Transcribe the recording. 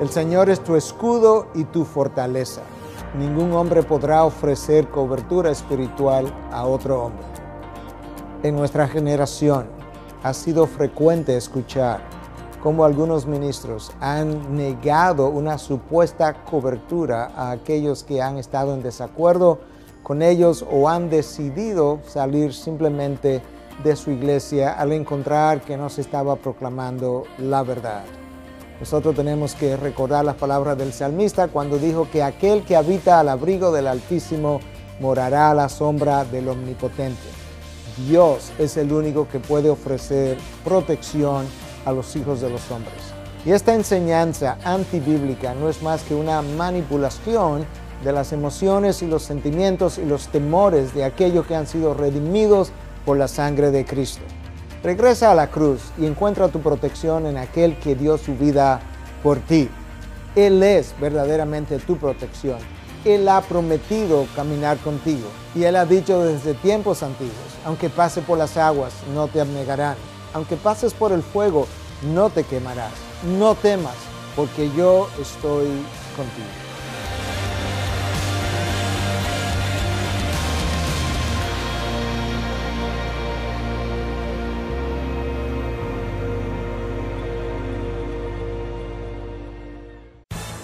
El Señor es tu escudo y tu fortaleza. Ningún hombre podrá ofrecer cobertura espiritual a otro hombre. En nuestra generación ha sido frecuente escuchar cómo algunos ministros han negado una supuesta cobertura a aquellos que han estado en desacuerdo con ellos o han decidido salir simplemente de su iglesia al encontrar que no se estaba proclamando la verdad. Nosotros tenemos que recordar las palabras del salmista cuando dijo que aquel que habita al abrigo del Altísimo morará a la sombra del Omnipotente. Dios es el único que puede ofrecer protección a los hijos de los hombres. Y esta enseñanza antibíblica no es más que una manipulación de las emociones y los sentimientos y los temores de aquellos que han sido redimidos por la sangre de Cristo. Regresa a la cruz y encuentra tu protección en aquel que dio su vida por ti. Él es verdaderamente tu protección. Él ha prometido caminar contigo y Él ha dicho desde tiempos antiguos, aunque pase por las aguas, no te abnegarán. Aunque pases por el fuego, no te quemarás. No temas, porque yo estoy contigo.